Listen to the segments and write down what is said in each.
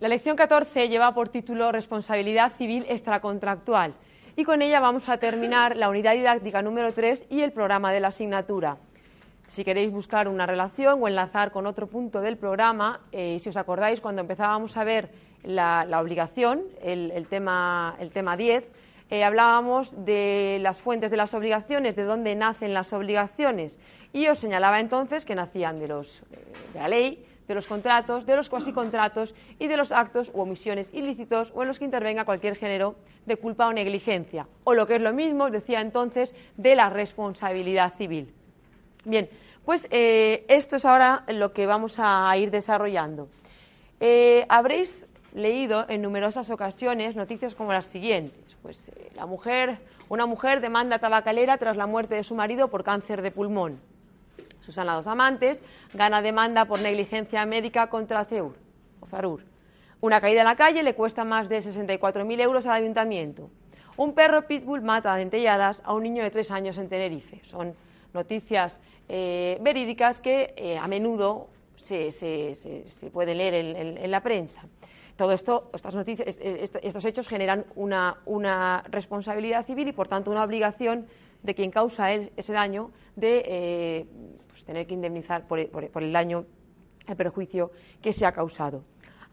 La lección 14 lleva por título Responsabilidad civil extracontractual y con ella vamos a terminar la unidad didáctica número 3 y el programa de la asignatura. Si queréis buscar una relación o enlazar con otro punto del programa, eh, si os acordáis, cuando empezábamos a ver la, obligación, el, tema, el tema 10, eh, hablábamos de las fuentes de las obligaciones, de dónde nacen las obligaciones, y os señalaba entonces que nacían de, los, eh, de la ley, de los contratos, de los cuasicontratos y de los actos u omisiones ilícitos o en los que intervenga cualquier género de culpa o negligencia. O lo que es lo mismo, decía entonces, de la responsabilidad civil. Bien, pues eh, esto es ahora lo que vamos a ir desarrollando. Habréis leído en numerosas ocasiones noticias como las siguientes. Pues eh, la mujer, una mujer demanda tabacalera tras la muerte de su marido por cáncer de pulmón. Susana Dos Amantes gana demanda por negligencia médica contra Ceur o Zarur. Una caída en la calle le cuesta más de 64.000 euros al ayuntamiento. Un perro pitbull mata a dentelladas a un niño de tres años en Tenerife. Son noticias eh, verídicas que eh, a menudo se, pueden leer en, la prensa. Todo esto, estas noticias, estos hechos generan una responsabilidad civil y, por tanto, una obligación de quien causa ese daño de eh, pues, tener que indemnizar por, el daño, el perjuicio que se ha causado.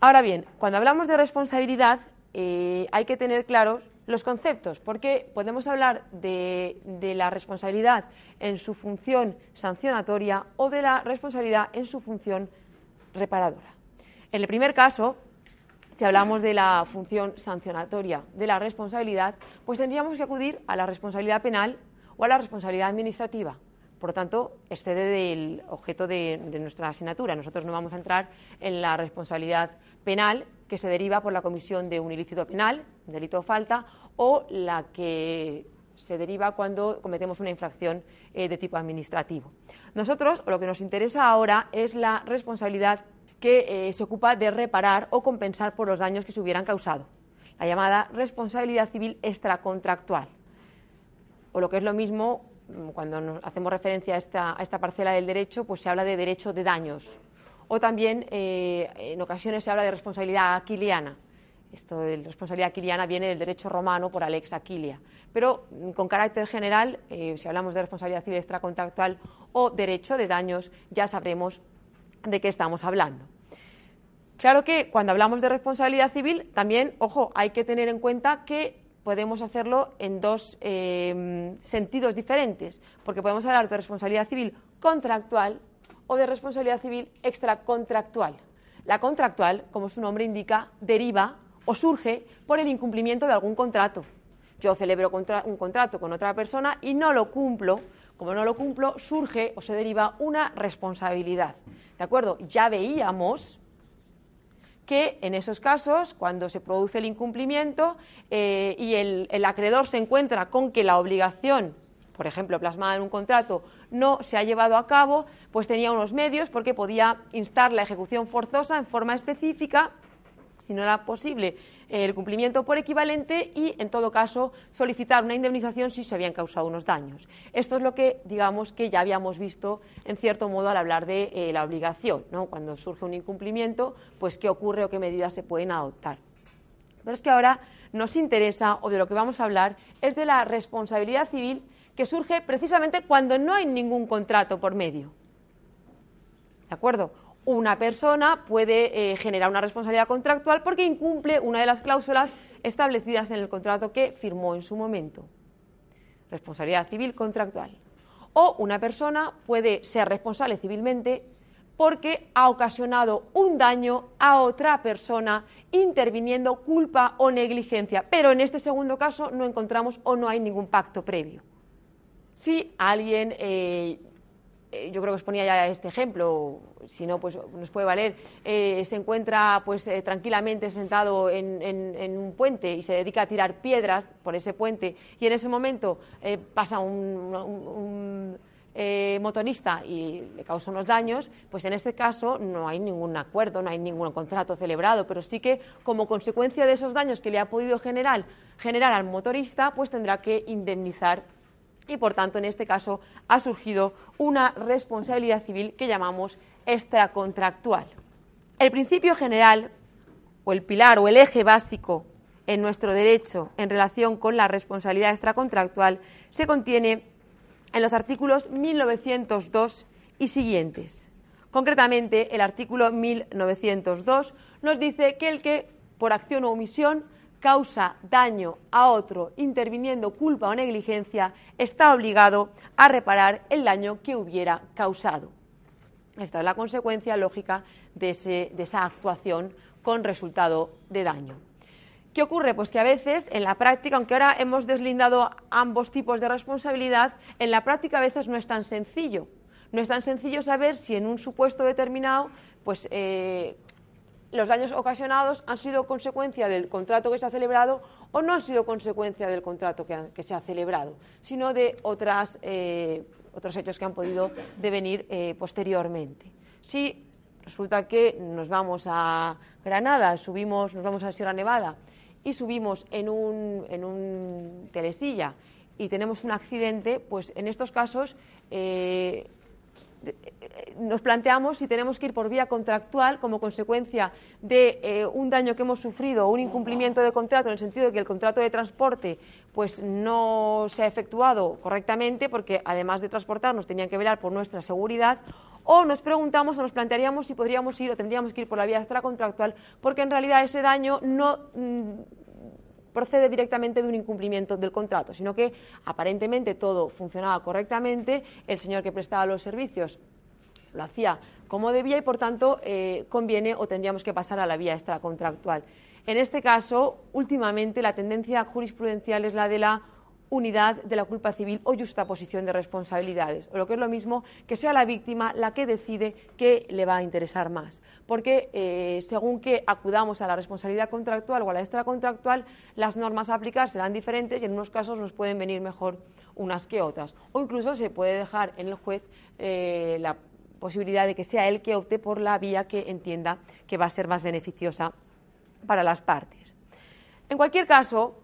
Ahora bien, cuando hablamos de responsabilidad eh, hay que tener claros los conceptos, porque podemos hablar de, la responsabilidad en su función sancionatoria o de la responsabilidad en su función reparadora. En el primer caso, si hablamos de la función sancionatoria de la responsabilidad, pues tendríamos que acudir a la responsabilidad penal o a la responsabilidad administrativa. Por lo tanto, excede del objeto de, nuestra asignatura. Nosotros no vamos a entrar en la responsabilidad penal que se deriva por la comisión de un ilícito penal, delito o falta, o la que se deriva cuando cometemos una infracción eh, de tipo administrativo. Nosotros, lo que nos interesa ahora es la responsabilidad que eh, se ocupa de reparar o compensar por los daños que se hubieran causado, la llamada responsabilidad civil extracontractual o lo que es lo mismo, mm, cuando hacemos referencia a esta, parcela del derecho, pues se habla de derecho de daños. O también eh, en ocasiones se habla de responsabilidad aquiliana. Esto de responsabilidad aquiliana viene del derecho romano por Alex Aquilia. Pero mm, con carácter general, eh, si hablamos de responsabilidad civil extracontractual o derecho de daños, ya sabremos de qué estamos hablando. Claro que cuando hablamos de responsabilidad civil, también, ojo, hay que tener en cuenta que podemos hacerlo en dos em, sentidos diferentes, porque podemos hablar de responsabilidad civil contractual o de responsabilidad civil extracontractual. La contractual, como su nombre indica, deriva o surge por el incumplimiento de algún contrato. Yo celebro un contrato con otra persona y no lo cumplo. Como no lo cumplo, surge o se deriva una responsabilidad. ¿De acuerdo? Ya veíamos que en esos casos, cuando se produce el incumplimiento eh, y el, acreedor se encuentra con que la obligación, por ejemplo, plasmada en un contrato, no se ha llevado a cabo, pues tenía unos medios porque podía instar la ejecución forzosa en forma específica, si no era posible el cumplimiento por equivalente y, en todo caso, solicitar una indemnización si se habían causado unos daños. Esto es lo que, digamos, que ya habíamos visto, en cierto modo, al hablar de eh, la obligación, ¿no? Cuando surge un incumplimiento, pues qué ocurre o qué medidas se pueden adoptar. Pero es que ahora nos interesa, o de lo que vamos a hablar, es de la responsabilidad civil que surge precisamente cuando no hay ningún contrato por medio. ¿De acuerdo? Una persona puede eh, generar una responsabilidad contractual porque incumple una de las cláusulas establecidas en el contrato que firmó en su momento. Responsabilidad civil contractual. O una persona puede ser responsable civilmente porque ha ocasionado un daño a otra persona interviniendo culpa o negligencia. Pero en este segundo caso no encontramos o no hay ningún pacto previo. Si alguien eh, yo creo que os ponía ya este ejemplo, si no, pues nos puede valer, eh, se encuentra pues eh, tranquilamente sentado en, un puente y se dedica a tirar piedras por ese puente. Y en ese momento pasa un, motorista y le causa unos daños, pues en este caso no hay ningún acuerdo, no hay ningún contrato celebrado, pero sí que como consecuencia de esos daños que le ha podido generar al motorista, pues tendrá que indemnizar y por tanto en este caso ha surgido una responsabilidad civil que llamamos extracontractual. El principio general o el pilar o el eje básico en nuestro derecho en relación con la responsabilidad extracontractual se contiene en los artículos 1902 y siguientes. Concretamente, el artículo 1902 nos dice que el que, por acción o omisión, causa daño a otro interviniendo culpa o negligencia, está obligado a reparar el daño que hubiera causado. Esta es la consecuencia lógica de, esa actuación con resultado de daño. ¿Qué ocurre? Pues que a veces en la práctica, aunque ahora hemos deslindado ambos tipos de responsabilidad, en la práctica a veces no es tan sencillo. No es tan sencillo saber si en un supuesto determinado, pues eh, los daños ocasionados han sido consecuencia del contrato que se ha celebrado o no han sido consecuencia del contrato que, se ha celebrado, sino de otras, eh, otros hechos que han podido devenir eh, posteriormente. Si resulta que nos vamos a Granada, subimos, nos vamos a Sierra Nevada y subimos en un, en un telesilla y tenemos un accidente, pues en estos casos eh, nos planteamos si tenemos que ir por vía contractual como consecuencia de eh, un daño que hemos sufrido o un incumplimiento de contrato en el sentido de que el contrato de transporte pues no se ha efectuado correctamente porque además de transportarnos tenían que velar por nuestra seguridad o nos preguntamos o nos plantearíamos si podríamos ir o tendríamos que ir por la vía extracontractual porque en realidad ese daño no mm, procede directamente de un incumplimiento del contrato, sino que aparentemente todo funcionaba correctamente, el señor que prestaba los servicios lo hacía como debía y por tanto eh, conviene o tendríamos que pasar a la vía extracontractual. En este caso, últimamente la tendencia jurisprudencial es la de la unidad de la culpa civil o justaposición de responsabilidades, o lo que es lo mismo, que sea la víctima la que decide qué le va a interesar más. Porque eh, según que acudamos a la responsabilidad contractual o a la extracontractual, las normas a aplicar serán diferentes y en unos casos nos pueden venir mejor unas que otras. O incluso se puede dejar en el juez eh, la posibilidad de que sea él que opte por la vía que entienda que va a ser más beneficiosa para las partes. En cualquier caso,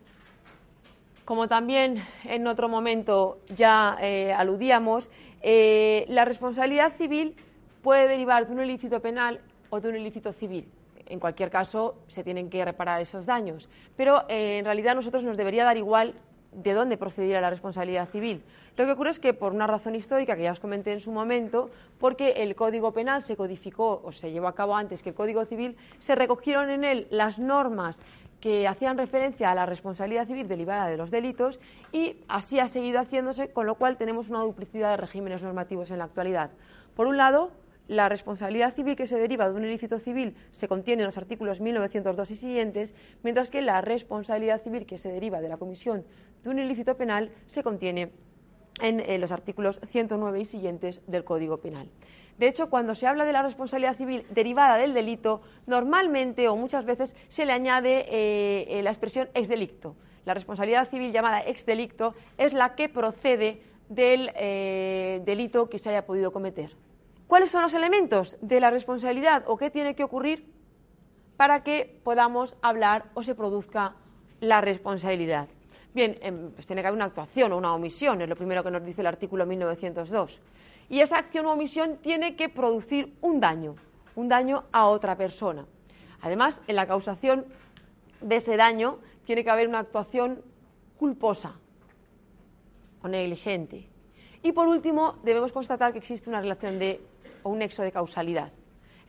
como también en otro momento ya eh, aludíamos, eh, la responsabilidad civil puede derivar de un ilícito penal o de un ilícito civil. En cualquier caso, se tienen que reparar esos daños. Pero eh, en realidad a nosotros nos debería dar igual de dónde procediera la responsabilidad civil. Lo que ocurre es que por una razón histórica que ya os comenté en su momento, porque el Código Penal se codificó o se llevó a cabo antes que el Código Civil, se recogieron en él las normas que hacían referencia a la responsabilidad civil derivada de los delitos y así ha seguido haciéndose, con lo cual tenemos una duplicidad de regímenes normativos en la actualidad. Por un lado, la responsabilidad civil que se deriva de un ilícito civil se contiene en los artículos 1902 y siguientes, mientras que la responsabilidad civil que se deriva de la comisión de un ilícito penal se contiene en, en los artículos 109 y siguientes del Código Penal. De hecho, cuando se habla de la responsabilidad civil derivada del delito, normalmente o muchas veces se le añade eh, eh, la expresión ex delicto. La responsabilidad civil llamada ex delicto es la que procede del eh, delito que se haya podido cometer. ¿Cuáles son los elementos de la responsabilidad o qué tiene que ocurrir para que podamos hablar o se produzca la responsabilidad? Bien, em, pues tiene que haber una actuación o una omisión, es lo primero que nos dice el artículo 1902 y esa acción o omisión tiene que producir un daño, un daño a otra persona. Además, en la causación de ese daño tiene que haber una actuación culposa o negligente. Y por último, debemos constatar que existe una relación de o un nexo de causalidad.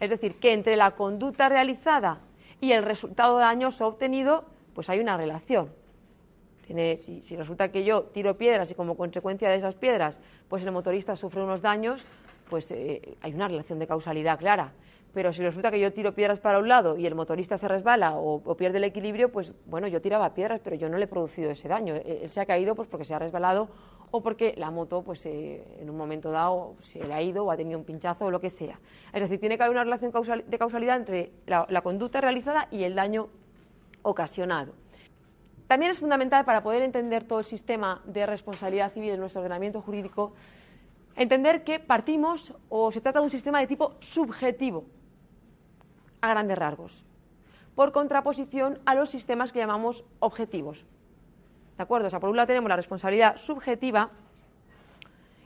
Es decir, que entre la conducta realizada y el resultado dañoso obtenido, pues hay una relación si, resulta que yo tiro piedras y como consecuencia de esas piedras, pues el motorista sufre unos daños, pues eh, hay una relación de causalidad clara. Pero si resulta que yo tiro piedras para un lado y el motorista se resbala o, pierde el equilibrio, pues bueno, yo tiraba piedras, pero yo no le he producido ese daño. E, él se ha caído pues porque se ha resbalado o porque la moto, pues eh, en un momento dado, se le ha ido o ha tenido un pinchazo o lo que sea. Es decir, tiene que haber una relación de causalidad entre la conducta realizada y el daño ocasionado. También es fundamental para poder entender todo el sistema de responsabilidad civil en nuestro ordenamiento jurídico, entender que partimos o se trata de un sistema de tipo subjetivo, a grandes rasgos, por contraposición a los sistemas que llamamos objetivos. ¿De acuerdo? O sea, por un lado tenemos la responsabilidad subjetiva,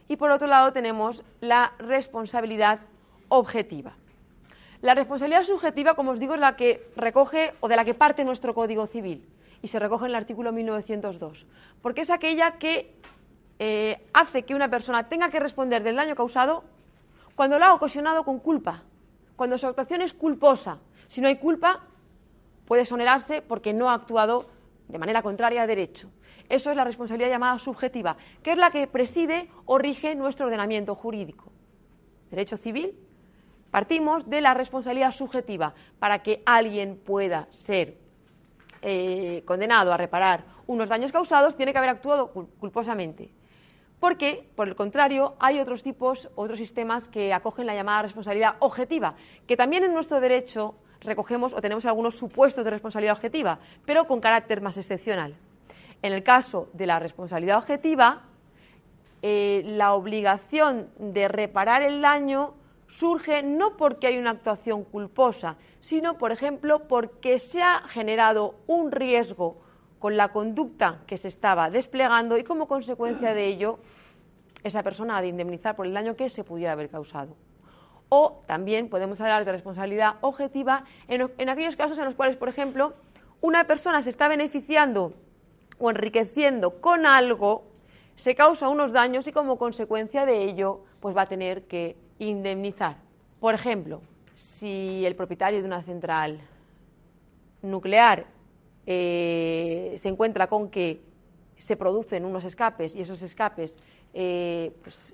y por otro lado tenemos la responsabilidad objetiva. La responsabilidad subjetiva, como os digo, es la que recoge o de la que parte nuestro Código Civil y se recoge en el artículo 1902, porque es aquella que eh, hace que una persona tenga que responder del daño causado cuando lo ha ocasionado con culpa, cuando su actuación es culposa. Si no hay culpa, puede exonerarse porque no ha actuado de manera contraria a derecho. Eso es la responsabilidad llamada subjetiva, que es la que preside o rige nuestro ordenamiento jurídico. Derecho civil, partimos de la responsabilidad subjetiva. Para que alguien pueda ser eh, condenado a reparar unos daños causados, tiene que haber actuado culposamente. Porque, por el contrario, hay otros tipos, otros sistemas que acogen la llamada responsabilidad objetiva, que también en nuestro derecho recogemos o tenemos algunos supuestos de responsabilidad objetiva, pero con carácter más excepcional. En el caso de la responsabilidad objetiva, eh, la obligación de reparar el daño surge no porque hay una actuación culposa, sino, por ejemplo, porque se ha generado un riesgo con la conducta que se estaba desplegando y como consecuencia de ello esa persona ha de indemnizar por el daño que se pudiera haber causado. O también podemos hablar de responsabilidad objetiva en, en aquellos casos en los cuales, por ejemplo, una persona se está beneficiando o enriqueciendo con algo, se causa unos daños y como consecuencia de ello, pues va a tener que indemnizar. Por ejemplo, si el propietario de una central nuclear eh, se encuentra con que se producen unos escapes y esos escapes eh, pues,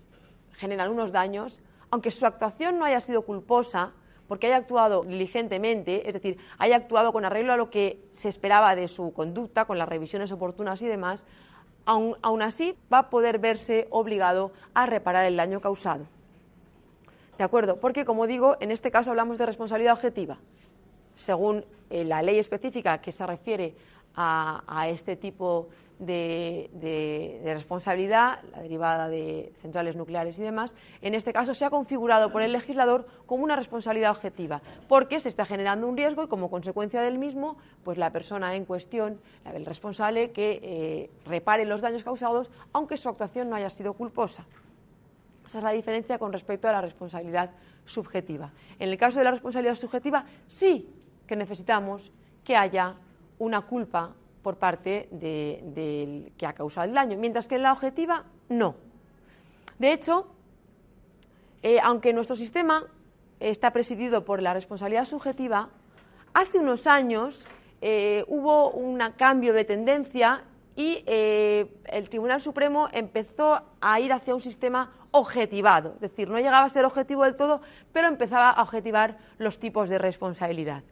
generan unos daños, aunque su actuación no haya sido culposa, porque haya actuado diligentemente, es decir, haya actuado con arreglo a lo que se esperaba de su conducta, con las revisiones oportunas y demás, aún, así va a poder verse obligado a reparar el daño causado. ¿De acuerdo? Porque, como digo, en este caso hablamos de responsabilidad objetiva. Según eh, la ley específica que se refiere a, este tipo de, responsabilidad, la derivada de centrales nucleares y demás, en este caso se ha configurado por el legislador como una responsabilidad objetiva, porque se está generando un riesgo y como consecuencia del mismo, pues la persona en cuestión, el responsable, que eh, repare los daños causados, aunque su actuación no haya sido culposa. Esa es la diferencia con respecto a la responsabilidad subjetiva. En el caso de la responsabilidad subjetiva, sí que necesitamos que haya una culpa por parte del que ha causado el daño, mientras que en la objetiva no. De hecho, eh, aunque nuestro sistema está presidido por la responsabilidad subjetiva, hace unos años eh, hubo un cambio de tendencia y eh, el Tribunal Supremo empezó a ir hacia un sistema objetivado, es decir, no llegaba a ser objetivo del todo, pero empezaba a objetivar los tipos de responsabilidad.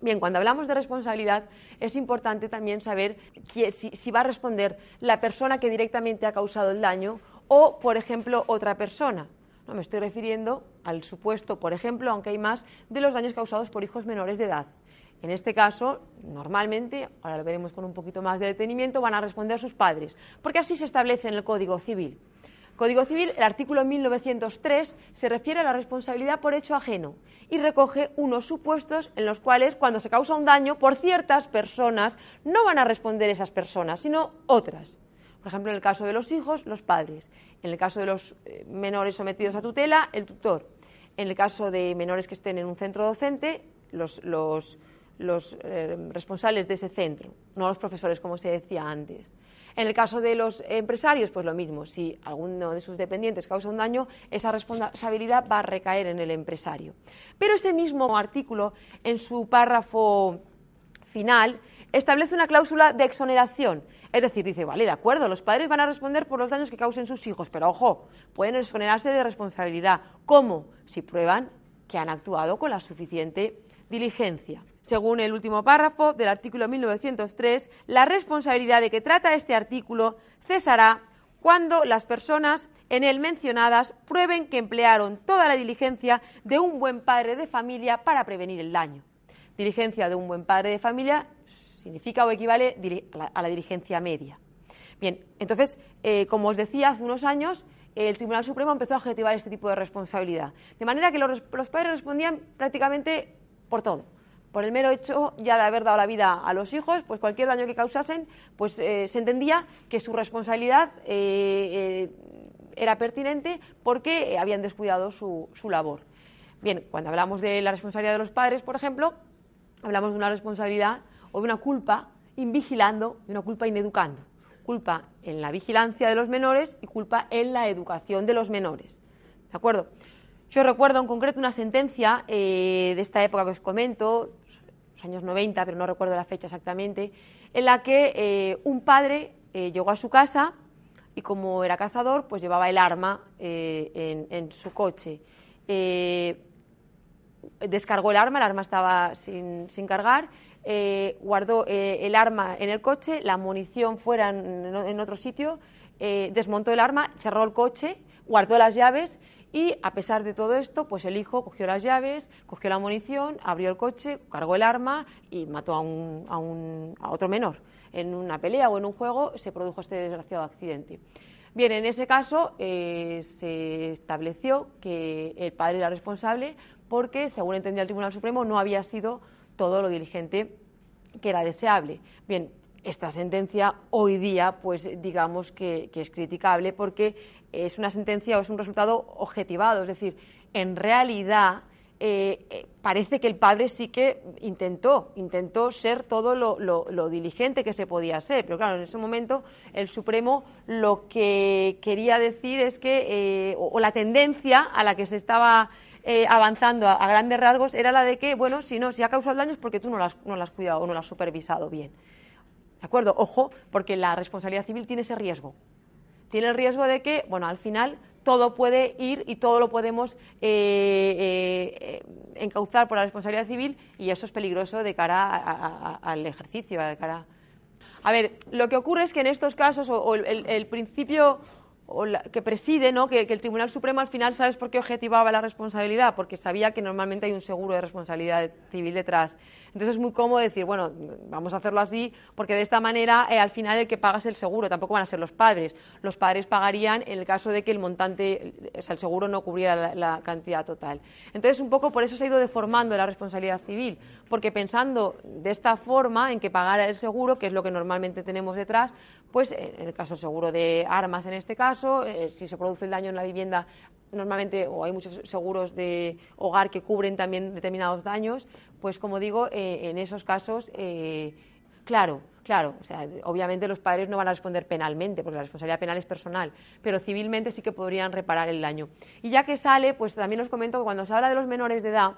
Bien, cuando hablamos de responsabilidad es importante también saber si, va a responder la persona que directamente ha causado el daño o, por ejemplo, otra persona. No me estoy refiriendo al supuesto, por ejemplo, aunque hay más, de los daños causados por hijos menores de edad. En este caso, normalmente, ahora lo veremos con un poquito más de detenimiento, van a responder sus padres, porque así se establece en el Código Civil. Código Civil, el artículo 1903, se refiere a la responsabilidad por hecho ajeno y recoge unos supuestos en los cuales, cuando se causa un daño por ciertas personas, no van a responder esas personas, sino otras. Por ejemplo, en el caso de los hijos, los padres. En el caso de los eh, menores sometidos a tutela, el tutor. En el caso de menores que estén en un centro docente, los, eh, responsables de ese centro, no los profesores, como se decía antes. En el caso de los empresarios, pues lo mismo. Si alguno de sus dependientes causa un daño, esa responsabilidad va a recaer en el empresario. Pero este mismo artículo, en su párrafo final, establece una cláusula de exoneración. Es decir, dice, vale, de acuerdo, los padres van a responder por los daños que causen sus hijos, pero ojo, pueden exonerarse de responsabilidad. ¿Cómo? Si prueban que han actuado con la suficiente diligencia. Según el último párrafo del artículo 1903, la responsabilidad de que trata este artículo cesará cuando las personas en él mencionadas prueben que emplearon toda la diligencia de un buen padre de familia para prevenir el daño. Diligencia de un buen padre de familia significa o equivale a la diligencia media. Bien, entonces, eh, como os decía, hace unos años el Tribunal Supremo empezó a objetivar este tipo de responsabilidad. De manera que los padres respondían prácticamente por todo por el mero hecho ya de haber dado la vida a los hijos, pues cualquier daño que causasen, pues eh, se entendía que su responsabilidad eh, eh, era pertinente porque habían descuidado su, su labor. Bien, cuando hablamos de la responsabilidad de los padres, por ejemplo, hablamos de una responsabilidad o de una culpa invigilando y una culpa ineducando. Culpa en la vigilancia de los menores y culpa en la educación de los menores. ¿De acuerdo? Yo recuerdo en concreto una sentencia de esta época que os comento, años 90, pero no recuerdo la fecha exactamente, en la que eh, un padre eh, llegó a su casa y como era cazador, pues llevaba el arma en, en, su coche. Descargó el arma, el arma estaba sin, cargar, eh, guardó eh, el arma en el coche, la munición fuera en, otro sitio, eh, desmontó el arma, cerró el coche, guardó las llaves y a pesar de todo esto, pues el hijo cogió las llaves, cogió la munición, abrió el coche, cargó el arma y mató a, un, a, otro menor. En una pelea o en un juego se produjo este desgraciado accidente. Bien, en ese caso se estableció que el padre era responsable porque, según entendía el Tribunal Supremo, no había sido todo lo diligente que era deseable. Bien, esta sentencia hoy día, pues digamos que, es criticable porque es una sentencia o es un resultado objetivado, es decir, en realidad eh, eh, parece que el padre sí que intentó, intentó ser todo lo, diligente que se podía ser, pero claro, en ese momento el Supremo lo que quería decir es que, eh, o, la tendencia a la que se estaba eh, avanzando a, grandes rasgos era la de que, bueno, si no, si ha causado daños porque tú no lo has, no has cuidado o no lo has supervisado bien. ¿De acuerdo? Ojo, porque la responsabilidad civil tiene ese riesgo. Tiene el riesgo de que, bueno, al final todo puede ir y todo lo podemos eh, eh, encauzar por la responsabilidad civil y eso es peligroso de cara al ejercicio, de cara. A ver, lo que ocurre es que en estos casos, o, el principio que preside, ¿no? Que, el Tribunal Supremo al final, ¿sabes por qué objetivaba la responsabilidad? Porque sabía que normalmente hay un seguro de responsabilidad civil detrás. Entonces es muy cómodo decir, bueno, vamos a hacerlo así, porque de esta manera eh, al final el que paga es el seguro, tampoco van a ser los padres. Los padres pagarían en el caso de que el montante, o sea, el seguro no cubriera la, cantidad total. Entonces, un poco por eso se ha ido deformando la responsabilidad civil, porque pensando de esta forma en que pagara el seguro, que es lo que normalmente tenemos detrás, pues en el caso seguro de armas en este caso, eh, si se produce el daño en la vivienda, normalmente, o hay muchos seguros de hogar que cubren también determinados daños, pues como digo, eh, en esos casos, eh, claro, claro, o sea, obviamente los padres no van a responder penalmente, porque la responsabilidad penal es personal, pero civilmente sí que podrían reparar el daño. Y ya que sale, pues también os comento que cuando se habla de los menores de edad,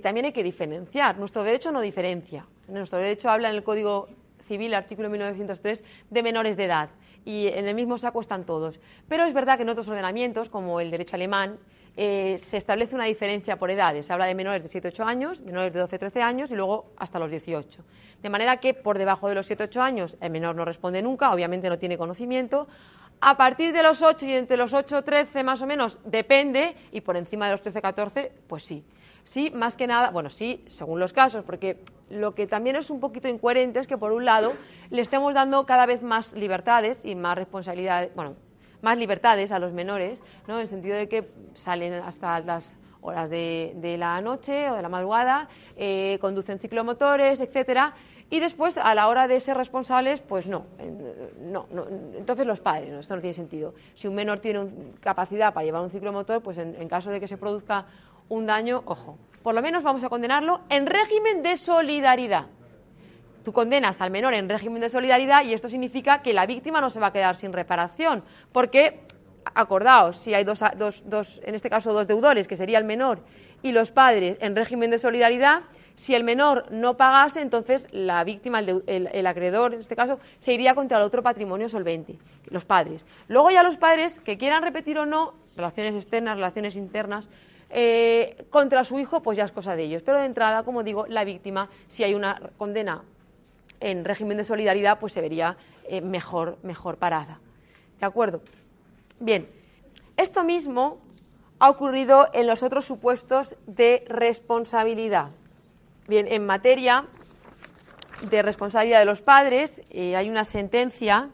también hay que diferenciar. Nuestro derecho no diferencia. Nuestro derecho habla en el Código Civil, artículo 1903, de menores de edad. Y en el mismo saco están todos. Pero es verdad que en otros ordenamientos, como el derecho alemán, eh, se establece una diferencia por edades. Se habla de menores de 7-8 años, menores de 12-13 años y luego hasta los 18. De manera que por debajo de los 7-8 años el menor no responde nunca, obviamente no tiene conocimiento. A partir de los 8 y entre los 8-13 más o menos depende, y por encima de los 13-14, pues sí. Sí, más que nada, bueno, sí, según los casos, porque lo que también es un poquito incoherente es que, por un lado, le estemos dando cada vez más libertades y más responsabilidades, bueno, más libertades a los menores, ¿no? En el sentido de que salen hasta las horas de, la noche o de la madrugada, eh, conducen ciclomotores, etcétera, y después, a la hora de ser responsables, pues no, no, entonces los padres, esto no tiene sentido. Si un menor tiene capacidad para llevar un ciclomotor, pues en caso de que se produzca un daño, ojo, por lo menos vamos a condenarlo en régimen de solidaridad. Tú condenas al menor en régimen de solidaridad y esto significa que la víctima no se va a quedar sin reparación, porque, acordaos, si hay dos, dos, en este caso dos deudores, que sería el menor y los padres en régimen de solidaridad, si el menor no pagase, entonces la víctima, el, el, acreedor en este caso, se iría contra el otro patrimonio solvente, los padres. Luego ya los padres, que quieran repetir o no, relaciones externas, relaciones internas, eh, contra su hijo, pues ya es cosa de ellos. Pero de entrada, como digo, la víctima, si hay una condena en régimen de solidaridad, pues se vería eh, mejor, mejor parada. ¿De acuerdo? Bien, esto mismo ha ocurrido en los otros supuestos de responsabilidad. Bien, en materia de responsabilidad de los padres, eh, hay una sentencia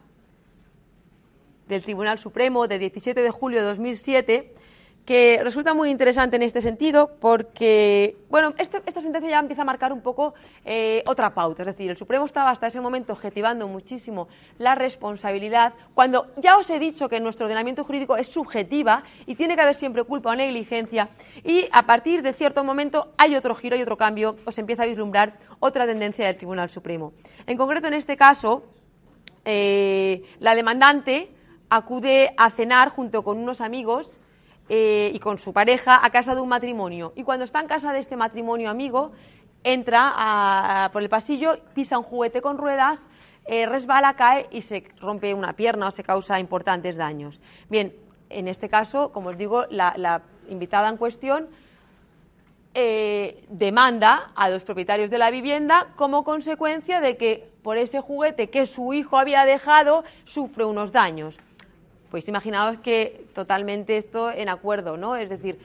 del Tribunal Supremo de 17 de julio de 2007 que resulta muy interesante en este sentido porque, bueno, este, esta sentencia ya empieza a marcar un poco eh, otra pauta. Es decir, el Supremo estaba hasta ese momento objetivando muchísimo la responsabilidad, cuando ya os he dicho que nuestro ordenamiento jurídico es subjetiva y tiene que haber siempre culpa o negligencia, y a partir de cierto momento hay otro giro y otro cambio, os empieza a vislumbrar otra tendencia del Tribunal Supremo. En concreto, en este caso, eh, la demandante acude a cenar junto con unos amigos eh, y con su pareja a casa de un matrimonio. Y cuando está en casa de este matrimonio amigo, entra por el pasillo, pisa un juguete con ruedas, eh, resbala, cae y se rompe una pierna o se causa importantes daños. Bien, en este caso, como os digo, la, invitada en cuestión eh, demanda a los propietarios de la vivienda como consecuencia de que por ese juguete que su hijo había dejado sufre unos daños. Pues imaginaos que totalmente esto en acuerdo, ¿no? Es decir,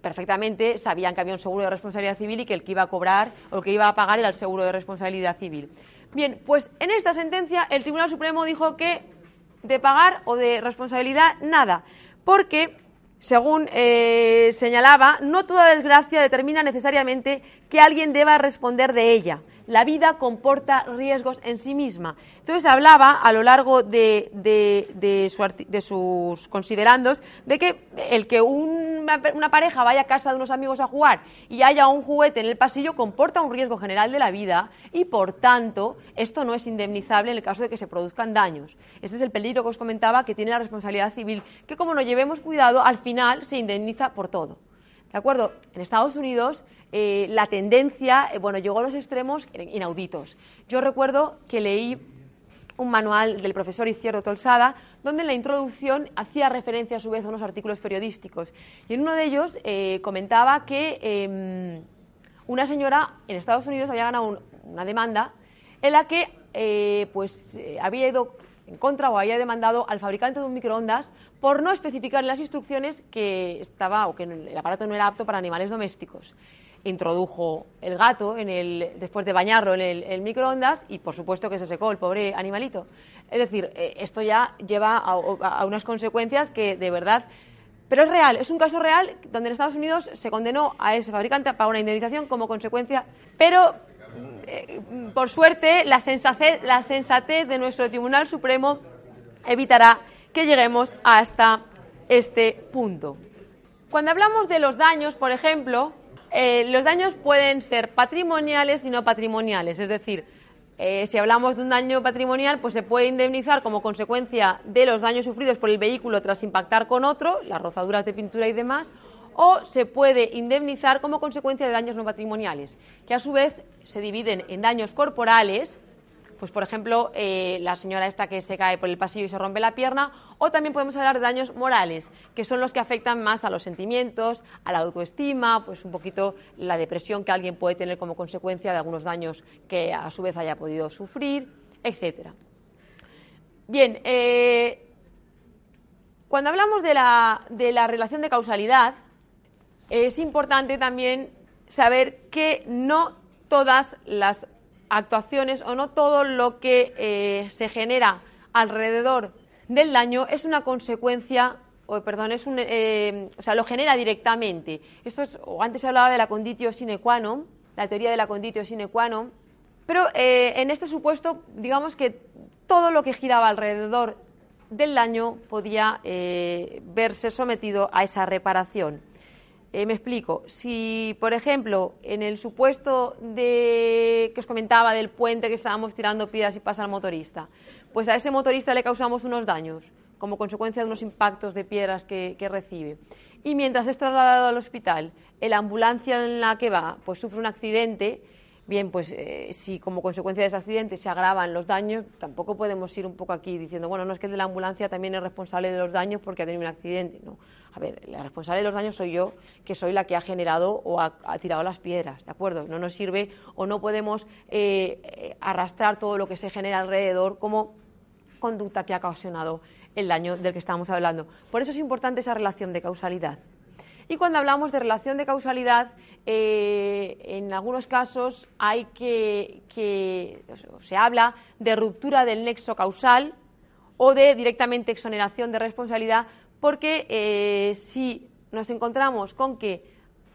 perfectamente sabían que había un seguro de responsabilidad civil y que el que iba a cobrar o el que iba a pagar era el seguro de responsabilidad civil. Bien, pues en esta sentencia el Tribunal Supremo dijo que de pagar o de responsabilidad nada, porque, según eh, señalaba, no toda desgracia determina necesariamente que alguien deba responder de ella la vida comporta riesgos en sí misma. Entonces hablaba a lo largo de, sus considerandos de que el que una, pareja vaya a casa de unos amigos a jugar y haya un juguete en el pasillo comporta un riesgo general de la vida y por tanto esto no es indemnizable en el caso de que se produzcan daños. Ese es el peligro que os comentaba que tiene la responsabilidad civil, que como no llevemos cuidado al final se indemniza por todo. ¿De acuerdo? En Estados Unidos eh, la tendencia, eh, bueno, llegó a los extremos inauditos. Yo recuerdo que leí un manual del profesor Izquierdo Tolsada, donde en la introducción hacía referencia a su vez a unos artículos periodísticos. Y en uno de ellos eh, comentaba que em, una señora en Estados Unidos había ganado una demanda en la que pues, había ido en contra o había demandado al fabricante de un microondas por no especificar las instrucciones que estaba o que el aparato no era apto para animales domésticos introdujo el gato en el, después de bañarlo en el, microondas y por supuesto que se secó el pobre animalito. Es decir, eh, esto ya lleva a, unas consecuencias que de verdad... Pero es real, es un caso real donde en Estados Unidos se condenó a ese fabricante a pagar una indemnización como consecuencia, pero eh, por suerte la sensatez, la sensatez de nuestro Tribunal Supremo evitará que lleguemos hasta este punto. Cuando hablamos de los daños, por ejemplo, eh, los daños pueden ser patrimoniales y no patrimoniales, es decir, eh, si hablamos de un daño patrimonial, pues se puede indemnizar como consecuencia de los daños sufridos por el vehículo tras impactar con otro, las rozaduras de pintura y demás, o se puede indemnizar como consecuencia de daños no patrimoniales, que a su vez se dividen en daños corporales, pues por ejemplo, eh, la señora esta que se cae por el pasillo y se rompe la pierna, o también podemos hablar de daños morales, que son los que afectan más a los sentimientos, a la autoestima, pues un poquito la depresión que alguien puede tener como consecuencia de algunos daños que a su vez haya podido sufrir, etcétera. Bien, eh, cuando hablamos de la, de la relación de causalidad, es importante también saber que no todas las actuaciones o no todo lo que eh, se genera alrededor del daño es una consecuencia o perdón, es un, eh, o sea, lo genera directamente. Esto es, o antes se hablaba de la conditio sine qua non, la teoría de la conditio sine qua non, pero eh, en este supuesto, digamos que todo lo que giraba alrededor del daño podía verse sometido a esa reparación. Eh, me explico. Si, por ejemplo, en el supuesto de, que os comentaba del puente que estábamos tirando piedras y pasa el motorista, pues a ese motorista le causamos unos daños como consecuencia de unos impactos de piedras que, que recibe. Y mientras es trasladado al hospital, la ambulancia en la que va pues sufre un accidente, Bien, pues eh, si como consecuencia de ese accidente se agravan los daños, tampoco podemos ir un poco aquí diciendo, bueno, no es que el de la ambulancia también es responsable de los daños porque ha tenido un accidente. No. A ver, la responsable de los daños soy yo, que soy la que ha generado o ha, tirado las piedras, ¿de acuerdo? No nos sirve o no podemos eh, eh, arrastrar todo lo que se genera alrededor como conducta que ha ocasionado el daño del que estamos hablando. Por eso es importante esa relación de causalidad. Y cuando hablamos de relación de causalidad, eh, en algunos casos hay que, se habla de ruptura del nexo causal o de directamente exoneración de responsabilidad, porque eh, si nos encontramos con que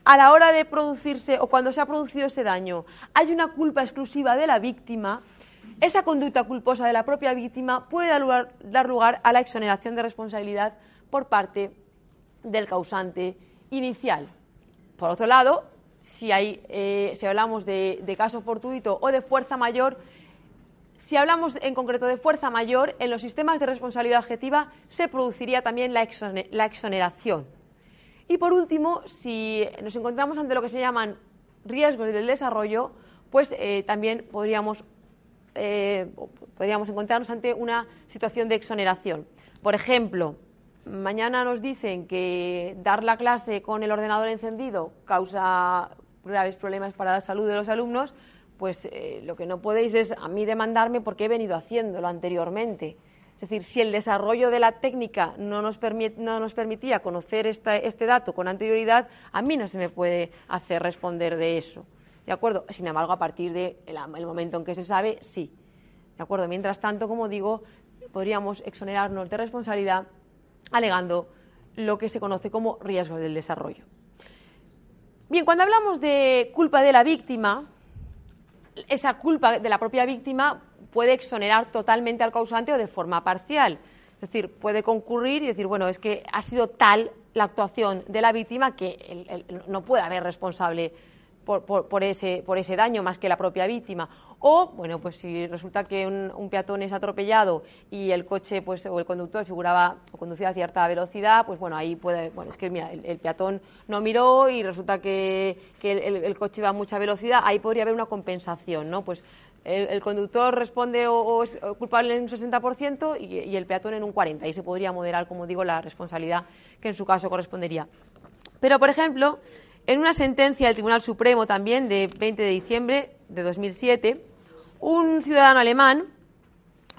a la hora de producirse o cuando se ha producido ese daño hay una culpa exclusiva de la víctima, esa conducta culposa de la propia víctima puede dar lugar, a la exoneración de responsabilidad por parte del causante inicial. Por otro lado, si, hay, eh, si hablamos de, caso fortuito o de fuerza mayor, si hablamos en concreto de fuerza mayor, en los sistemas de responsabilidad objetiva se produciría también la, exoneración. Y por último, si nos encontramos ante lo que se llaman riesgos del desarrollo, pues eh, también podríamos, eh, podríamos encontrarnos ante una situación de exoneración. Por ejemplo, mañana nos dicen que dar la clase con el ordenador encendido causa graves problemas para la salud de los alumnos, pues eh, lo que no podéis es a mí demandarme porque he venido haciéndolo anteriormente. Es decir, si el desarrollo de la técnica no nos, no nos permitía conocer este dato con anterioridad, a mí no se me puede hacer responder de eso. ¿De acuerdo? Sin embargo, a partir del el momento en que se sabe, sí. ¿De acuerdo? Mientras tanto, como digo, podríamos exonerarnos de responsabilidad alegando lo que se conoce como riesgo del desarrollo. Bien, cuando hablamos de culpa de la víctima, esa culpa de la propia víctima puede exonerar totalmente al causante o de forma parcial. Es decir, puede concurrir y decir, bueno, es que ha sido tal la actuación de la víctima que no puede haber responsable por, ese, por ese daño más que la propia víctima. O, bueno, pues si resulta que un, peatón es atropellado y el coche pues, o el conductor figuraba o conducía a cierta velocidad, pues bueno, ahí puede, bueno, es que mira, el, peatón no miró y resulta que, el, coche va a mucha velocidad, ahí podría haber una compensación, ¿no? Pues el, conductor responde o, es culpable en un 60% y, y el peatón en un 40%. Ahí se podría moderar, como digo, la responsabilidad que en su caso correspondería. Pero, por ejemplo, en una sentencia del Tribunal Supremo también de 20 de diciembre de 2007, un ciudadano alemán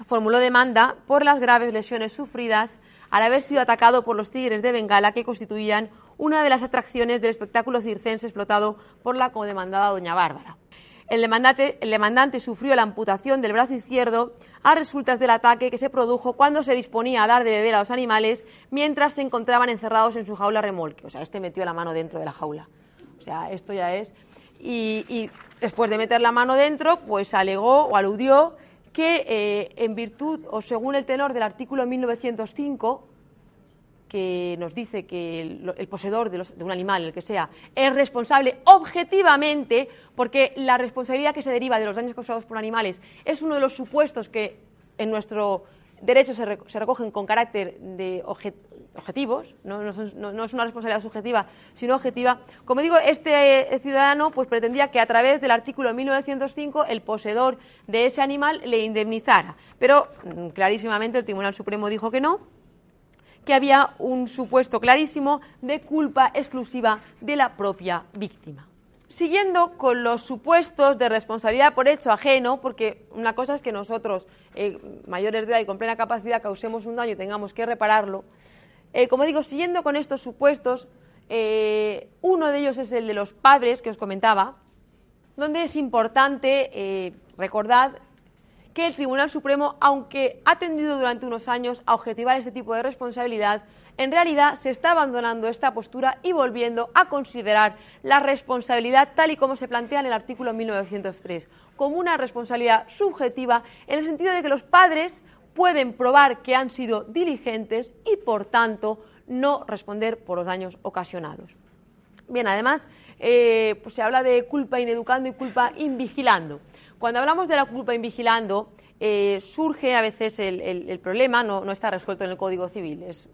formuló demanda por las graves lesiones sufridas al haber sido atacado por los tigres de Bengala que constituían una de las atracciones del espectáculo circense explotado por la codemandada doña Bárbara. El demandante, el demandante, sufrió la amputación del brazo izquierdo a resultas del ataque que se produjo cuando se disponía a dar de beber a los animales mientras se encontraban encerrados en su jaula remolque. O sea, este metió la mano dentro de la jaula. O sea, esto ya es. Y, después de meter la mano dentro, pues alegó o aludió que eh, en virtud o según el tenor del artículo 1905, que nos dice que el, poseedor de, de, un animal, el que sea, es responsable objetivamente, porque la responsabilidad que se deriva de los daños causados por animales es uno de los supuestos que en nuestro derechos se, recogen con carácter de objetivos, no, es una responsabilidad subjetiva, sino objetiva. Como digo, este eh, ciudadano pues, pretendía que a través del artículo 1905 el poseedor de ese animal le indemnizara, pero mm, clarísimamente el Tribunal Supremo dijo que no, que había un supuesto clarísimo de culpa exclusiva de la propia víctima siguiendo con los supuestos de responsabilidad por hecho ajeno, porque una cosa es que nosotros, eh, mayores de edad y con plena capacidad, causemos un daño y tengamos que repararlo. Eh, como digo, siguiendo con estos supuestos, eh, uno de ellos es el de los padres que os comentaba, donde es importante recordar que el Tribunal Supremo, aunque ha tendido durante unos años a objetivar este tipo de responsabilidad, en realidad se está abandonando esta postura y volviendo a considerar la responsabilidad tal y como se plantea en el artículo 1903, como una responsabilidad subjetiva en el sentido de que los padres pueden probar que han sido diligentes y, por tanto, no responder por los daños ocasionados. Bien, además, eh, pues se habla de culpa ineducando y culpa invigilando. Cuando hablamos de la culpa invigilando, eh, surge a veces el, problema, no, está resuelto en el Código Civil, es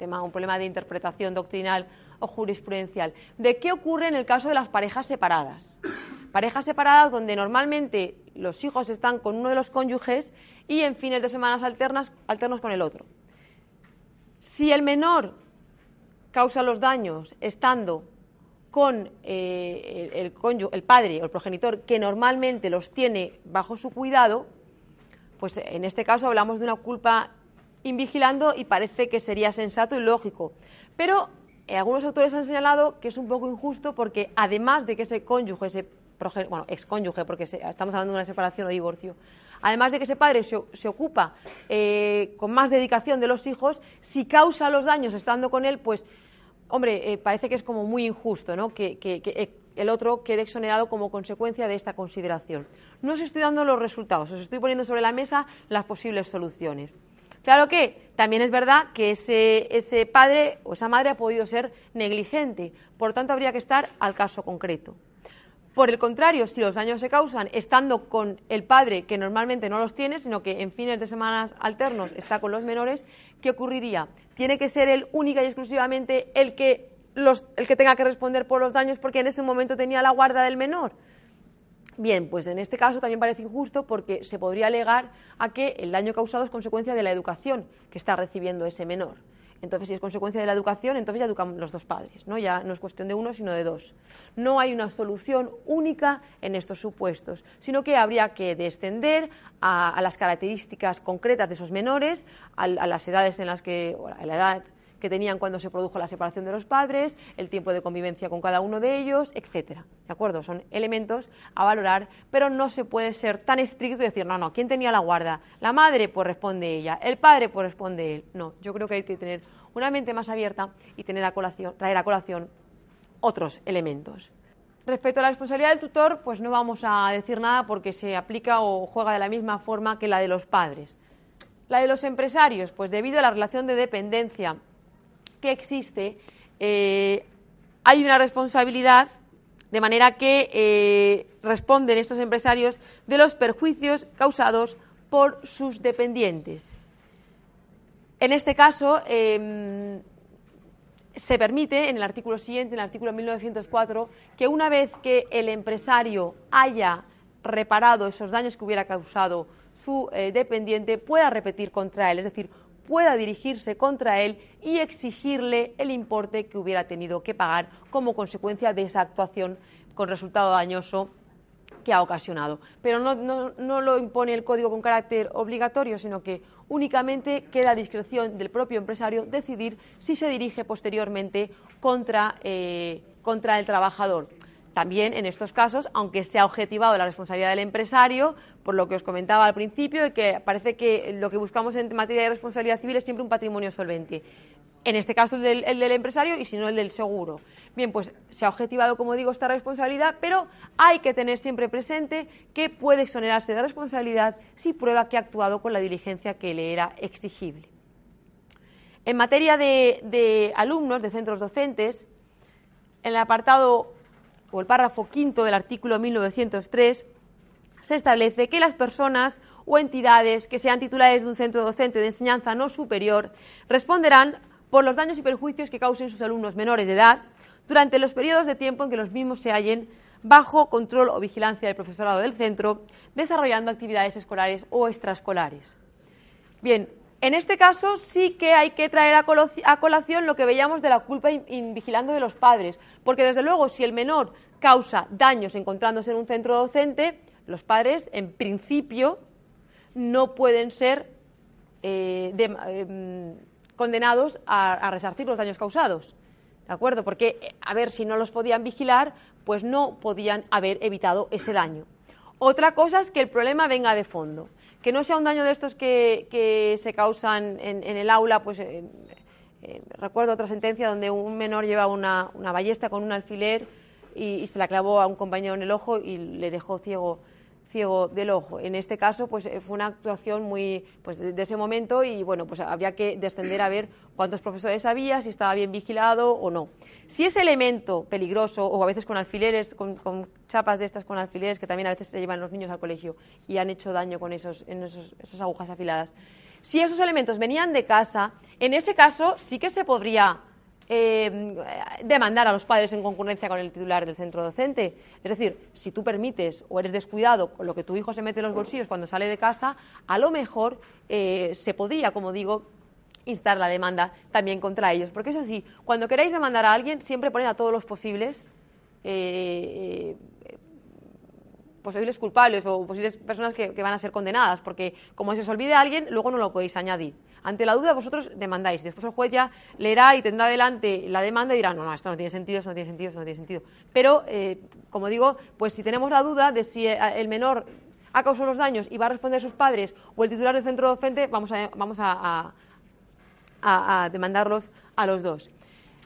un problema de interpretación doctrinal o jurisprudencial. ¿De qué ocurre en el caso de las parejas separadas? Parejas separadas donde normalmente los hijos están con uno de los cónyuges y en fines de semanas alternos con el otro. Si el menor causa los daños estando con eh, el, el, el padre o el progenitor que normalmente los tiene bajo su cuidado, pues en este caso hablamos de una culpa invigilando y parece que sería sensato y lógico. Pero eh, algunos autores han señalado que es un poco injusto porque además de que ese cónyuge, ese bueno, excónyuge, porque estamos hablando de una separación o divorcio, además de que ese padre se, ocupa eh, con más dedicación de los hijos, si causa los daños estando con él, pues hombre, eh, parece que es como muy injusto ¿no? que, el otro quede exonerado como consecuencia de esta consideración. No os estoy dando los resultados, os estoy poniendo sobre la mesa las posibles soluciones. Claro que también es verdad que ese, ese padre o esa madre ha podido ser negligente, por tanto habría que estar al caso concreto. Por el contrario, si los daños se causan estando con el padre, que normalmente no los tiene, sino que en fines de semanas alternos está con los menores, ¿qué ocurriría? Tiene que ser él única y exclusivamente el que, el que tenga que responder por los daños porque en ese momento tenía la guarda del menor. Bien, pues en este caso también parece injusto porque se podría alegar a que el daño causado es consecuencia de la educación que está recibiendo ese menor. Entonces, si es consecuencia de la educación, entonces ya educan los dos padres, ¿no? Ya no es cuestión de uno, sino de dos. No hay una solución única en estos supuestos, sino que habría que descender a, las características concretas de esos menores, a, las edades en las que, a la edad que tenían cuando se produjo la separación de los padres, el tiempo de convivencia con cada uno de ellos, etcétera. ¿De acuerdo? Son elementos a valorar, pero no se puede ser tan estricto y decir, no, no, ¿quién tenía la guarda? La madre, pues responde ella, el padre, pues responde él. No, yo creo que hay que tener una mente más abierta y tener a colación, traer a colación otros elementos. Respecto a la responsabilidad del tutor, pues no vamos a decir nada porque se aplica o juega de la misma forma que la de los padres. La de los empresarios, pues debido a la relación de dependencia que existe, eh, hay una responsabilidad de manera que eh, responden estos empresarios de los perjuicios causados por sus dependientes. En este caso, em, se permite, en el artículo siguiente, en el artículo 1904, que una vez que el empresario haya reparado esos daños que hubiera causado su eh, dependiente, pueda repetir contra él, es decir, pueda dirigirse contra él y exigirle el importe que hubiera tenido que pagar como consecuencia de esa actuación con resultado dañoso que ha ocasionado. Pero no, lo impone el código con carácter obligatorio, sino que únicamente queda a discreción del propio empresario decidir si se dirige posteriormente contra, eh, contra el trabajador. También en estos casos, aunque se ha objetivado la responsabilidad del empresario, por lo que os comentaba al principio, que parece que lo que buscamos en materia de responsabilidad civil es siempre un patrimonio solvente. En este caso el del, el del, empresario y si no el del seguro. Bien, pues se ha objetivado, como digo, esta responsabilidad, pero hay que tener siempre presente que puede exonerarse de responsabilidad si prueba que ha actuado con la diligencia que le era exigible. En materia de, de alumnos de centros docentes, en el apartado el párrafo quinto del artículo 1903, se establece que las personas o entidades que sean titulares de un centro docente de enseñanza no superior responderán por los daños y perjuicios que causen sus alumnos menores de edad durante los periodos de tiempo en que los mismos se hallen bajo control o vigilancia del profesorado del centro, desarrollando actividades escolares o extraescolares. Bien, en este caso sí que hay que traer a colación lo que veíamos de la culpa invigilando de los padres, porque desde luego si el menor causa daños encontrándose en un centro docente, los padres en principio no pueden ser eh, em, condenados a, resarcir los daños causados. ¿De acuerdo? Porque, a ver, si no los podían vigilar, pues no podían haber evitado ese daño. Otra cosa es que el problema venga de fondo, que no sea un daño de estos que, se causan en, el aula, pues eh, eh, recuerdo otra sentencia donde un menor lleva una, una ballesta con un alfiler y, se la clavó a un compañero en el ojo y le dejó ciego ciego del ojo. En este caso, pues eh, fue una actuación muy pues de, ese momento y bueno, pues había que descender a ver cuántos profesores había, si estaba bien vigilado o no. Si ese elemento peligroso o a veces con alfileres, con, chapas de estas con alfileres que también a veces se llevan los niños al colegio y han hecho daño con esos, en esas agujas afiladas. Si esos elementos venían de casa, en ese caso sí que se podría eh, demandar a los padres en concurrencia con el titular del centro docente. Es decir, si tú permites o eres descuidado con lo que tu hijo se mete en los bolsillos cuando sale de casa, a lo mejor eh, se podría, como digo, instar la demanda también contra ellos. Porque es así, cuando queráis demandar a alguien, siempre ponen a todos los posibles. Eh, posibles culpables o posibles personas que, van a ser condenadas, porque como se os olvide a alguien, luego no lo podéis añadir. Ante la duda, vosotros demandáis. Después el juez ya leerá y tendrá delante la demanda y dirá, no, no, esto no tiene sentido, esto no tiene sentido, esto no tiene sentido. Pero, eh, como digo, pues si tenemos la duda de si eh, el menor ha causado los daños y va a responder sus padres o el titular del centro docente, vamos a, vamos a, a demandarlos a los dos.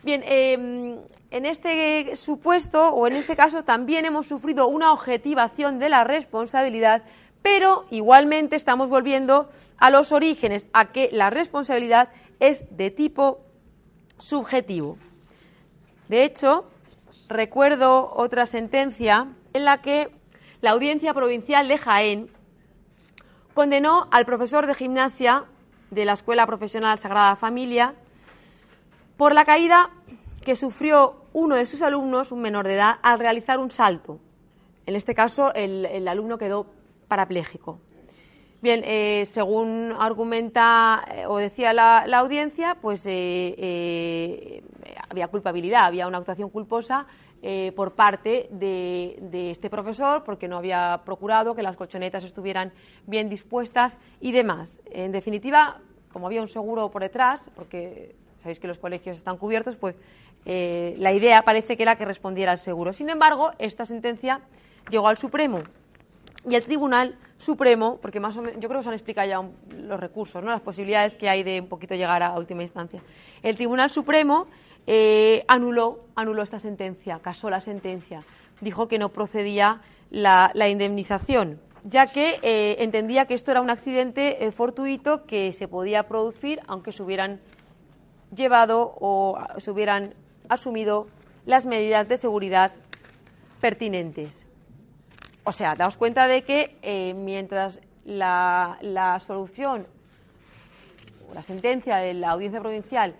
Bien, em, en este supuesto o en este caso también hemos sufrido una objetivación de la responsabilidad, pero igualmente estamos volviendo a los orígenes, a que la responsabilidad es de tipo subjetivo. De hecho, recuerdo otra sentencia en la que la Audiencia Provincial de Jaén condenó al profesor de gimnasia de la Escuela Profesional Sagrada Familia por la caída que sufrió uno de sus alumnos, un menor de edad, al realizar un salto. En este caso, el, alumno quedó parapléjico. Bien, eh, según argumenta eh, o decía la, audiencia, pues eh, había culpabilidad, había una actuación culposa por parte de, este profesor, porque no había procurado que las colchonetas estuvieran bien dispuestas y demás. En definitiva, como había un seguro por detrás, porque sabéis que los colegios están cubiertos, pues la idea parece que era que respondiera al seguro. Sin embargo, esta sentencia llegó al Supremo y el Tribunal Supremo, porque más o menos, yo creo que se han explicado ya los recursos, ¿no? las posibilidades que hay de un poquito llegar a, última instancia. El Tribunal Supremo eh, anuló, anuló esta sentencia, casó la sentencia, dijo que no procedía la, indemnización ya que eh, entendía que esto era un accidente fortuito que se podía producir aunque se hubieran llevado o se hubieran asumido las medidas de seguridad pertinentes. O sea, daos cuenta de que eh, mientras la, solución o la sentencia de la audiencia provincial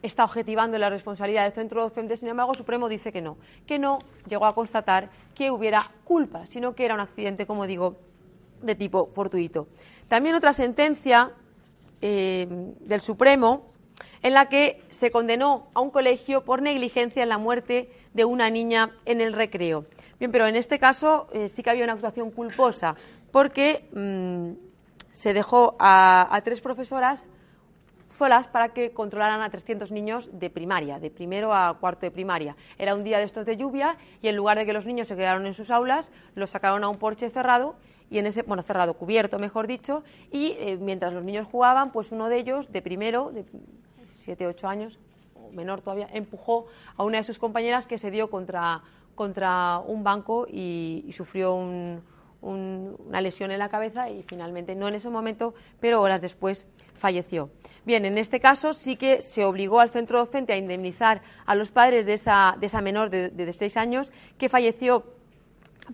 está objetivando la responsabilidad del centro docente, sin embargo, el Supremo dice que no, que no llegó a constatar que hubiera culpa, sino que era un accidente, como digo, de tipo fortuito. También otra sentencia eh, del Supremo en la que se condenó a un colegio por negligencia en la muerte de una niña en el recreo. Bien, pero en este caso eh, sí que había una actuación culposa, porque mm, se dejó a, tres profesoras solas para que controlaran a 300 niños de primaria, de primero a cuarto de primaria. Era un día de estos de lluvia y en lugar de que los niños se quedaron en sus aulas, los sacaron a un porche cerrado y en ese, bueno, cerrado, cubierto, mejor dicho, y eh, mientras los niños jugaban, pues uno de ellos, de primero, de siete, ocho años, o menor todavía, empujó a una de sus compañeras que se dio contra, contra un banco y, sufrió una lesión en la cabeza y finalmente, no en ese momento, pero horas después, falleció. Bien, en este caso sí que se obligó al centro docente a indemnizar a los padres de esa, de esa menor de, de seis años que falleció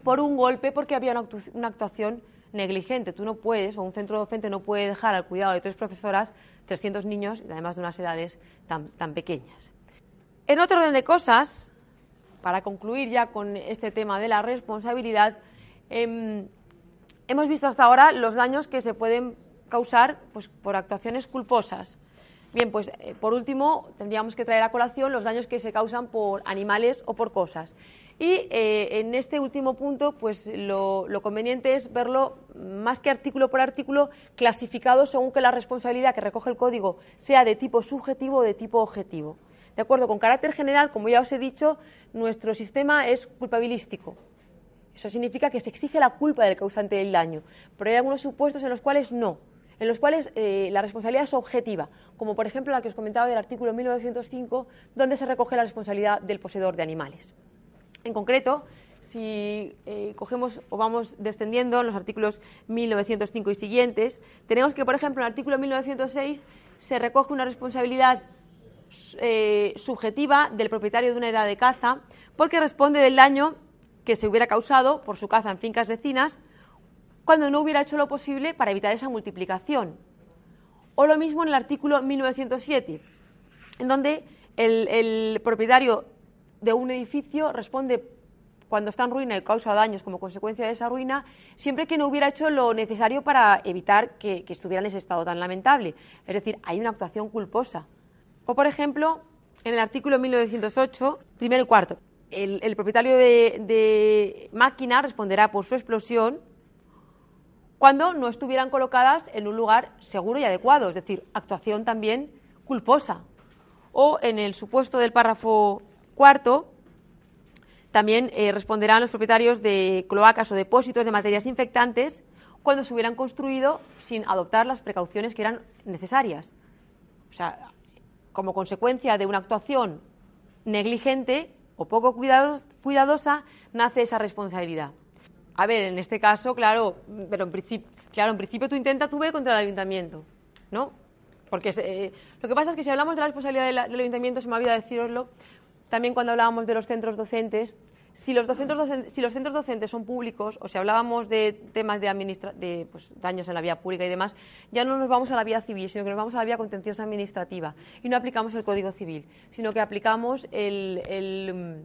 por un golpe porque había una actuación negligente. Tú no puedes, o un centro docente no puede dejar al cuidado de tres profesoras 300 niños, además de unas edades tan, tan pequeñas. En otro orden de cosas, para concluir ya con este tema de la responsabilidad, em, hemos visto hasta ahora los daños que se pueden causar pues, por actuaciones culposas. Bien, pues eh, por último tendríamos que traer a colación los daños que se causan por animales o por cosas. Y eh, en este último punto, pues lo, conveniente es verlo más que artículo por artículo, clasificado según que la responsabilidad que recoge el código sea de tipo subjetivo o de tipo objetivo. De acuerdo, con carácter general, como ya os he dicho, nuestro sistema es culpabilístico. Eso significa que se exige la culpa del causante del daño, pero hay algunos supuestos en los cuales no, en los cuales eh, la responsabilidad es objetiva, como por ejemplo la que os comentaba del artículo 1905, donde se recoge la responsabilidad del poseedor de animales. En concreto, si eh, cogemos o vamos descendiendo en los artículos 1905 y siguientes, tenemos que, por ejemplo, en el artículo 1906 se recoge una responsabilidad eh, subjetiva del propietario de una era de caza porque responde del daño que se hubiera causado por su caza en fincas vecinas cuando no hubiera hecho lo posible para evitar esa multiplicación. O lo mismo en el artículo 1907, en donde el propietario de un edificio responde cuando está en ruina y causa daños como consecuencia de esa ruina, siempre que no hubiera hecho lo necesario para evitar que, estuviera en ese estado tan lamentable. Es decir, hay una actuación culposa. O, por ejemplo, en el artículo 1908, primero y cuarto, el, propietario de, de máquina responderá por su explosión cuando no estuvieran colocadas en un lugar seguro y adecuado, es decir, actuación también culposa. O en el supuesto del párrafo Cuarto, también eh, responderán los propietarios de cloacas o depósitos de materias infectantes cuando se hubieran construido sin adoptar las precauciones que eran necesarias. O sea, como consecuencia de una actuación negligente o poco cuidadosa, nace esa responsabilidad. A ver, en este caso, claro, pero en principio, claro, en principio tú intenta tu ve contra el ayuntamiento, ¿no? Porque eh, lo que pasa es que si hablamos de la responsabilidad del, ayuntamiento, se me ha olvidado deciroslo, también cuando hablábamos de los centros docentes, si los, docentes, si los centros docentes son públicos, o si hablábamos de temas de, de pues, daños en la vía pública y demás, ya no nos vamos a la vía civil, sino que nos vamos a la vía contenciosa administrativa y no aplicamos el Código Civil, sino que aplicamos el,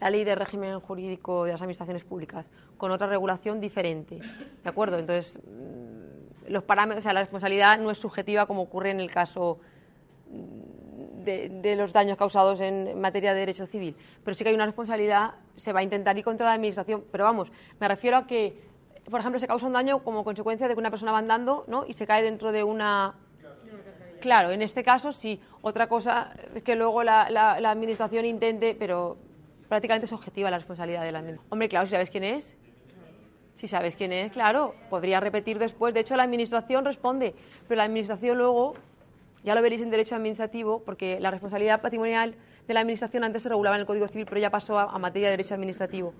la Ley de Régimen Jurídico de las Administraciones Públicas con otra regulación diferente. ¿De acuerdo? Entonces, mm, los parámetros, o sea, la responsabilidad no es subjetiva como ocurre en el caso de, los daños causados en materia de derecho civil, pero sí que hay una responsabilidad, se va a intentar ir contra la Administración, pero vamos, me refiero a que, por ejemplo, se causa un daño como consecuencia de que una persona va andando ¿no? y se cae dentro de una... Claro, en este caso sí. Otra cosa es que luego la, Administración intente, pero prácticamente es objetiva la responsabilidad de la Administración. Hombre, claro, si sabes quién es, si sabes quién es, claro, podría repetir después. De hecho, la Administración responde, pero la Administración luego ya lo veréis en derecho administrativo, porque la responsabilidad patrimonial de la Administración antes se regulaba en el Código Civil, pero ya pasó a, materia de derecho administrativo.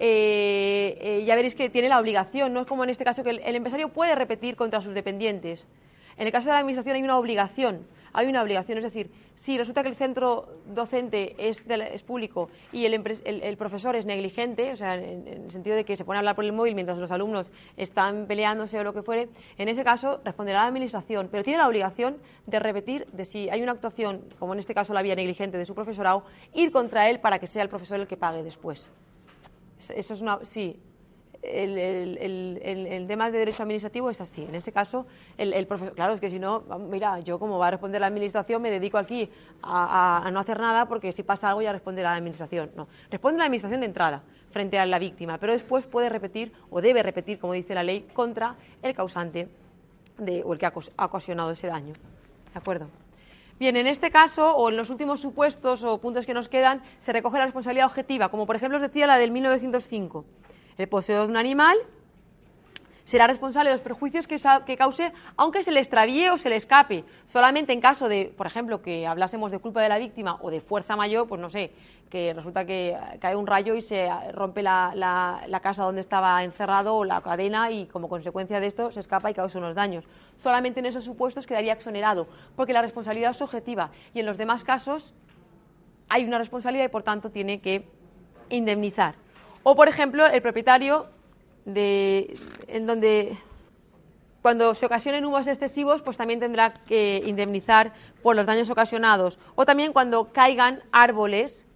Eh, eh, ya veréis que tiene la obligación, no es como en este caso que el empresario puede repetir contra sus dependientes. En el caso de la Administración hay una obligación hay una obligación. Es decir, si resulta que el centro docente es, público y el, profesor es negligente, o sea, en, el sentido de que se pone a hablar por el móvil mientras los alumnos están peleándose o lo que fuere, en ese caso responderá la Administración, pero tiene la obligación de repetir de si hay una actuación, como en este caso la vía negligente de su profesorado, ir contra él para que sea el profesor el que pague después. Eso es una, sí, el, el, el, tema de derecho administrativo es así. En ese caso, el, profesor, claro, es que si no, mira, yo como va a responder la administración, me dedico aquí a, no hacer nada porque si pasa algo ya responderá la administración. No, responde la administración de entrada frente a la víctima, pero después puede repetir o debe repetir, como dice la ley, contra el causante de, o el que ha ocasionado ese daño. ¿De acuerdo? Bien, en este caso, o en los últimos supuestos o puntos que nos quedan, se recoge la responsabilidad objetiva, como por ejemplo os decía la del 1905 el poseedor de un animal será responsable de los perjuicios que, cause, aunque se le extravíe o se le escape. Solamente en caso de, por ejemplo, que hablásemos de culpa de la víctima o de fuerza mayor, pues no sé, que resulta que cae un rayo y se rompe la, casa donde estaba encerrado o la cadena y como consecuencia de esto se escapa y causa unos daños. Solamente en esos supuestos quedaría exonerado, porque la responsabilidad es objetiva y en los demás casos hay una responsabilidad y por tanto tiene que indemnizar. O, por ejemplo, el propietario de, en donde cuando se ocasionen humos excesivos, pues también tendrá que indemnizar por los daños ocasionados. O también cuando caigan árboles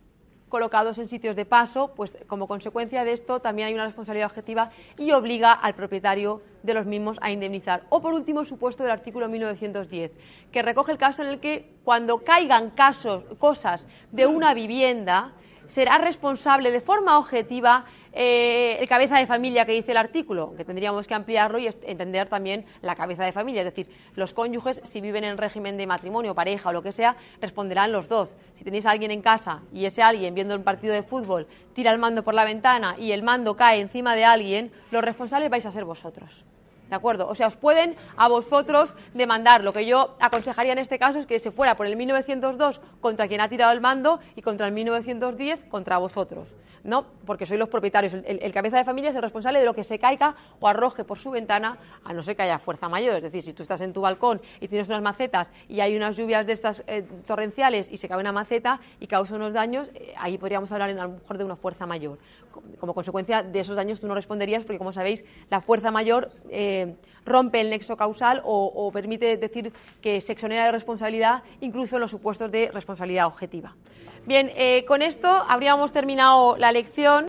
colocados en sitios de paso, pues como consecuencia de esto también hay una responsabilidad objetiva y obliga al propietario de los mismos a indemnizar. O por último, supuesto del artículo 1910, que recoge el caso en el que cuando caigan casos, cosas de una vivienda, será responsable de forma objetiva eh, el cabeza de familia que dice el artículo, que tendríamos que ampliarlo y entender también la cabeza de familia. Es decir, los cónyuges, si viven en régimen de matrimonio, pareja o lo que sea, responderán los dos. Si tenéis a alguien en casa y ese alguien, viendo un partido de fútbol, tira el mando por la ventana y el mando cae encima de alguien, los responsables vais a ser vosotros. ¿De acuerdo? O sea, os pueden a vosotros demandar. Lo que yo aconsejaría en este caso es que se fuera por el 1902 contra quien ha tirado el mando y contra el 1910 contra vosotros. ¿no? Porque sois los propietarios. El, cabeza de familia es el responsable de lo que se caiga o arroje por su ventana, a no ser que haya fuerza mayor. Es decir, si tú estás en tu balcón y tienes unas macetas y hay unas lluvias de estas eh, torrenciales y se cae una maceta y causa unos daños, eh, ahí podríamos hablar a lo mejor de una fuerza mayor. Como consecuencia de esos daños tú no responderías porque, como sabéis, la fuerza mayor eh, rompe el nexo causal o, permite decir que se exonera de responsabilidad incluso en los supuestos de responsabilidad objetiva. Bien, eh, con esto habríamos terminado la lección.